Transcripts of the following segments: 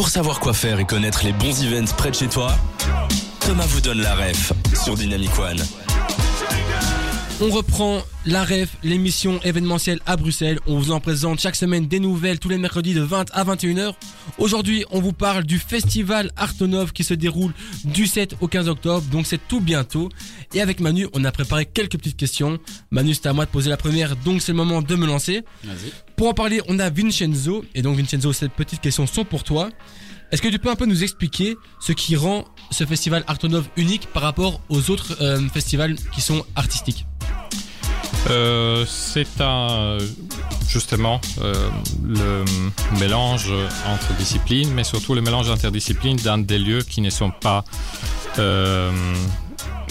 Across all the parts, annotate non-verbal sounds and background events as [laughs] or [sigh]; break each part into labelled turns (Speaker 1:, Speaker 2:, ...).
Speaker 1: Pour savoir quoi faire et connaître les bons events près de chez toi, Thomas vous donne la ref sur Dynamic One.
Speaker 2: On reprend la REF, l'émission événementielle à Bruxelles. On vous en présente chaque semaine des nouvelles tous les mercredis de 20 à 21h. Aujourd'hui, on vous parle du festival Artonov qui se déroule du 7 au 15 octobre, donc c'est tout bientôt. Et avec Manu, on a préparé quelques petites questions. Manu, c'est à moi de poser la première, donc c'est le moment de me lancer. Pour en parler, on a Vincenzo. Et donc Vincenzo, ces petites questions sont pour toi. Est-ce que tu peux un peu nous expliquer ce qui rend ce festival Artonov unique par rapport aux autres euh, festivals qui sont artistiques?
Speaker 3: Euh, c'est un justement euh, le mélange entre disciplines, mais surtout le mélange interdisciplines dans des lieux qui ne sont pas euh,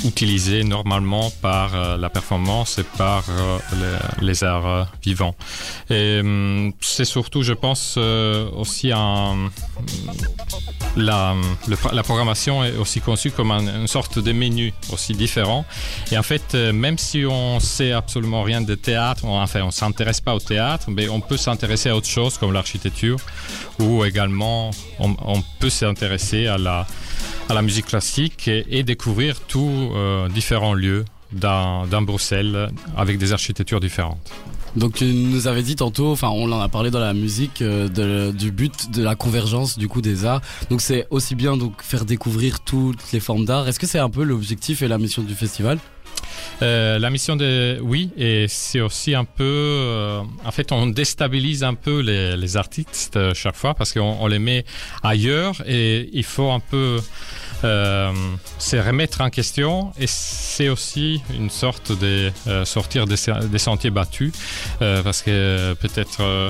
Speaker 3: utilisé normalement par euh, la performance et par euh, les, arts euh, vivants. Et hum, c'est surtout, je pense, aussi un, la, la programmation est aussi conçue comme un, une sorte de menu aussi différent. Et en fait, même si on sait absolument rien de théâtre, on, enfin, on s'intéresse pas au théâtre, mais on peut s'intéresser à autre chose comme l'architecture ou également on peut s'intéresser à la à la musique classique et, découvrir tous euh, différents lieux dans, Bruxelles avec des architectures différentes.
Speaker 4: Donc tu nous avais dit tantôt, enfin on en a parlé dans la musique, euh, du but de la convergence du coup des arts. Donc c'est aussi bien donc faire découvrir toutes les formes d'art. Est-ce que c'est un peu l'objectif et la mission du festival?
Speaker 3: Euh, la mission de oui et c'est aussi un peu euh, en fait on déstabilise un peu les, les artistes euh, chaque fois parce qu'on on les met ailleurs et il faut un peu c'est remettre en question et c'est aussi une sorte de sortir des, des sentiers battus parce que peut-être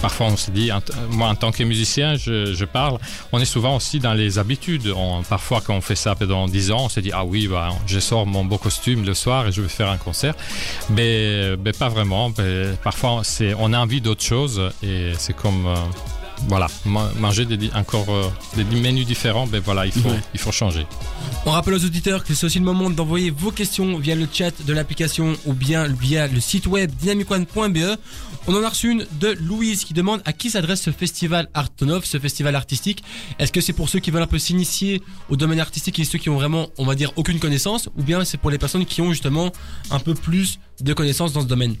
Speaker 3: parfois on se dit moi en tant que musicien je, je parle on est souvent aussi dans les habitudes. On, parfois quand on fait ça pendant 10 ans on se dit ah oui bah, je sors mon beau costume le soir et je vais faire un concert. Mais, mais pas vraiment. Mais parfois on a envie d'autre chose et c'est comme euh, voilà. Manger des, encore euh, des menus différents mais voilà il faut ouais. il faut changer.
Speaker 2: On rappelle aux auditeurs que c'est aussi le moment d'envoyer vos questions via le chat de l'application ou bien via le site web dynamicone.be on en a reçu une de Louise qui demande à qui s'adresse ce festival Artonov ce festival artistique. Est-ce que c'est pour ceux qui veulent un peu s'initier au domaine artistique et ceux qui ont vraiment on va dire aucune connaissance ou bien c'est pour les personnes qui ont justement un peu plus de connaissances dans ce domaine?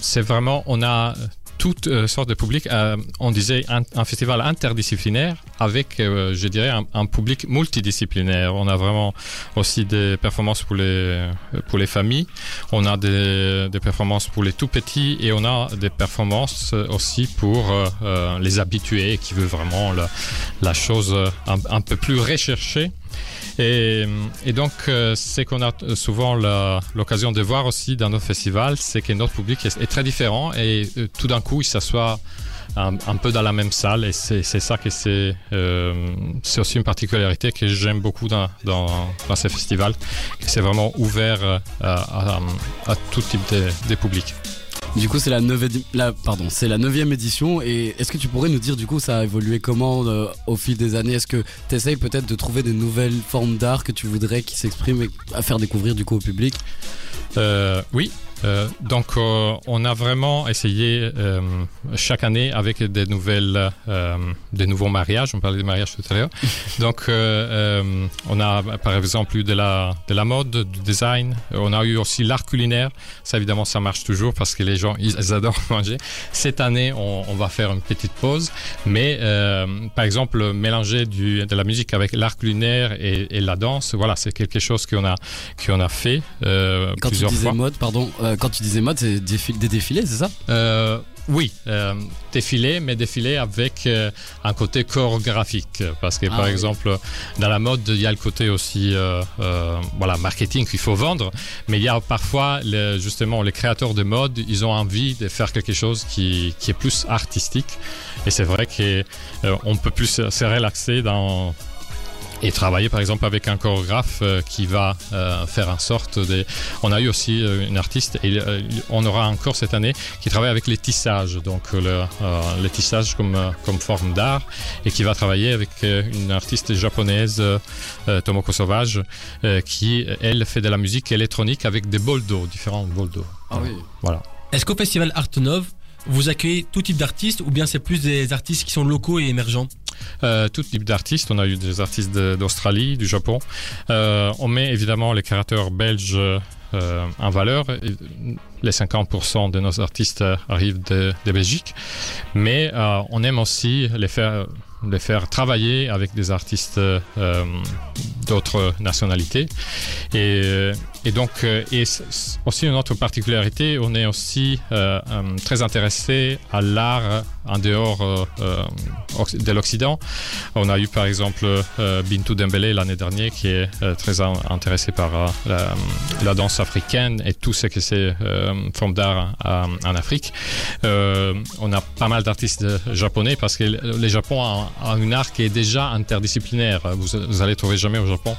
Speaker 3: C'est vraiment on a toutes euh, sortes de publics. Euh, on disait un, festival interdisciplinaire avec, euh, je dirais, un, public multidisciplinaire. On a vraiment aussi des performances pour les, pour les familles. On a des, performances pour les tout petits et on a des performances aussi pour euh, les habitués qui veulent vraiment la, la chose un peu plus recherchée. Et, donc, euh, c'est qu'on a souvent l'occasion de voir aussi dans nos festivals, c'est que notre public est, très différent et euh, tout d'un coup, il s'assoit un, peu dans la même salle et c'est ça que c'est euh, c'est aussi une particularité que j'aime beaucoup dans, dans, dans ces festivals c'est vraiment ouvert à tout type de, de public
Speaker 4: du coup c'est la neuvième édition. Et est-ce que tu pourrais nous dire du coup ça a évolué comment euh, au fil des années? Est-ce que tu peut-être de trouver des nouvelles formes d'art que tu voudrais qui s'expriment à faire découvrir du coup au public?
Speaker 3: Euh, oui Euh, donc euh, on a vraiment essayé euh, chaque année avec des nouvelles euh, des nouveaux mariages. On parlait des mariages tout à l'heure. [laughs] Donc euh, euh, on a par exemple eu de la de la mode du design. On a eu aussi l'art culinaire. Ça évidemment ça marche toujours parce que les gens ils, adorent [laughs] manger. Cette année on, on va faire une petite pause. Mais euh, par exemple mélanger du de la musique avec l'art culinaire et, et la danse voilà c'est quelque chose qu'on a qu'on a fait euh,
Speaker 4: quand plusieurs tu disais
Speaker 3: fois.
Speaker 4: mode pardon euh, quand tu disais mode c'est des défilés c'est ça?
Speaker 3: Euh, oui euh, défilé mais défilé avec un côté chorégraphique. Parce que ah, par oui. exemple dans la mode il ya le côté aussi voilà marketing qu'il faut vendre. Mais il ya parfois le, justement les créateurs de mode ils ont envie de faire quelque chose qui, qui est plus artistique. Et c'est vrai que euh, on peut plus se relaxer dans et travailler par exemple avec un chorégraphe euh, qui va euh, faire en sorte de on a eu aussi euh, une artiste et euh, on aura encore cette année qui travaille avec les tissages. Donc euh, le, euh, les tissages comme, euh, comme forme d'art et qui va travailler avec euh, une artiste japonaise Tomoko sauvage euh, qui elle fait de la musique électronique avec des bols d'eau différents bols d'eau.
Speaker 4: Ah oui.
Speaker 3: Voilà.
Speaker 2: Est-ce qu'au festival Artenov Vous accueillez tout type d'artistes ou bien c'est plus des artistes qui sont locaux et émergents?
Speaker 3: Euh, tout type d'artistes. On a eu des artistes d'Australie, du Japon. Euh, on met évidemment les créateurs belges euh, en valeur. Les 50% de nos artistes arrivent de, Belgique. Mais euh, on aime aussi les faire, les faire travailler avec des artistes d'autres nationalités. Et, et donc, euh, et aussi une autre particularité, on est aussi euh, euh, très intéressé à l'art en dehors de l'Occident. On a eu par exemple Bintou Dembélé l'année dernière qui est très in- intéressé par la, danse africaine et tout ce que c'est forme d'art en, Afrique. On a pas mal d'artistes japonais parce que le Japon a, a un art qui est déjà interdisciplinaire. Vous, vous allez trouver jamais au Japon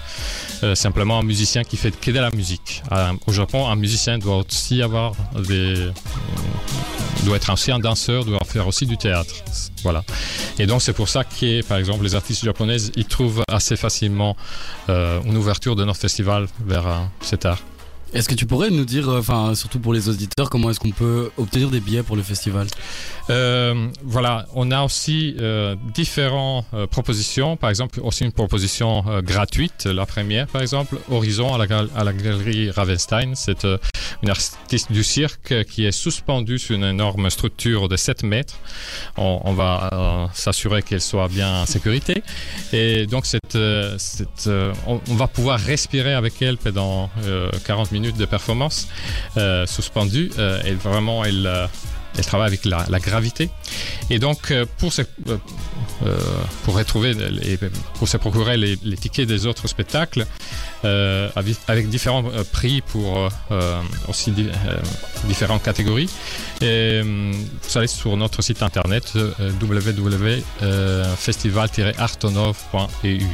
Speaker 3: simplement un musicien qui fait que de la musique. Euh, au Japon, un musicien doit aussi avoir des euh, doit être aussi un danseur, doit faire aussi du théâtre. Voilà. Et donc c'est pour ça que, par exemple, les artistes japonaises, ils trouvent assez facilement euh, une ouverture de notre festival vers cet art.
Speaker 4: Est-ce que tu pourrais nous dire, euh, enfin surtout pour les auditeurs, comment est-ce qu'on peut obtenir des billets pour le festival
Speaker 3: Euh, voilà, on a aussi euh, différentes propositions. Par exemple, aussi une proposition gratuite, la première, par exemple, Horizon à la, galerie Ravenstein. C'est une artiste du cirque qui est suspendue sur une énorme structure de 7 mètres. On, va s'assurer qu'elle soit bien en sécurité. Et donc, on, va pouvoir respirer avec elle pendant euh, 40 minutes de performance euh, suspendue. Euh, vraiment, elle, euh, elle travaille avec la, gravité. Et donc, euh, pour se, euh, pour retrouver, les, pour se procurer les, tickets des autres spectacles, avec, différents prix pour aussi di- différentes catégories, vous allez sur notre site internet www.festival-artonov.eu.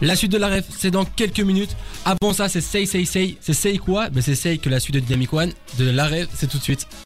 Speaker 2: La suite de la ref, c'est dans quelques minutes. Avant ça, c'est Say Say Say. C'est Say quoi? Ben c'est Say que la suite de Dynamic One. De la ref, c'est tout de suite.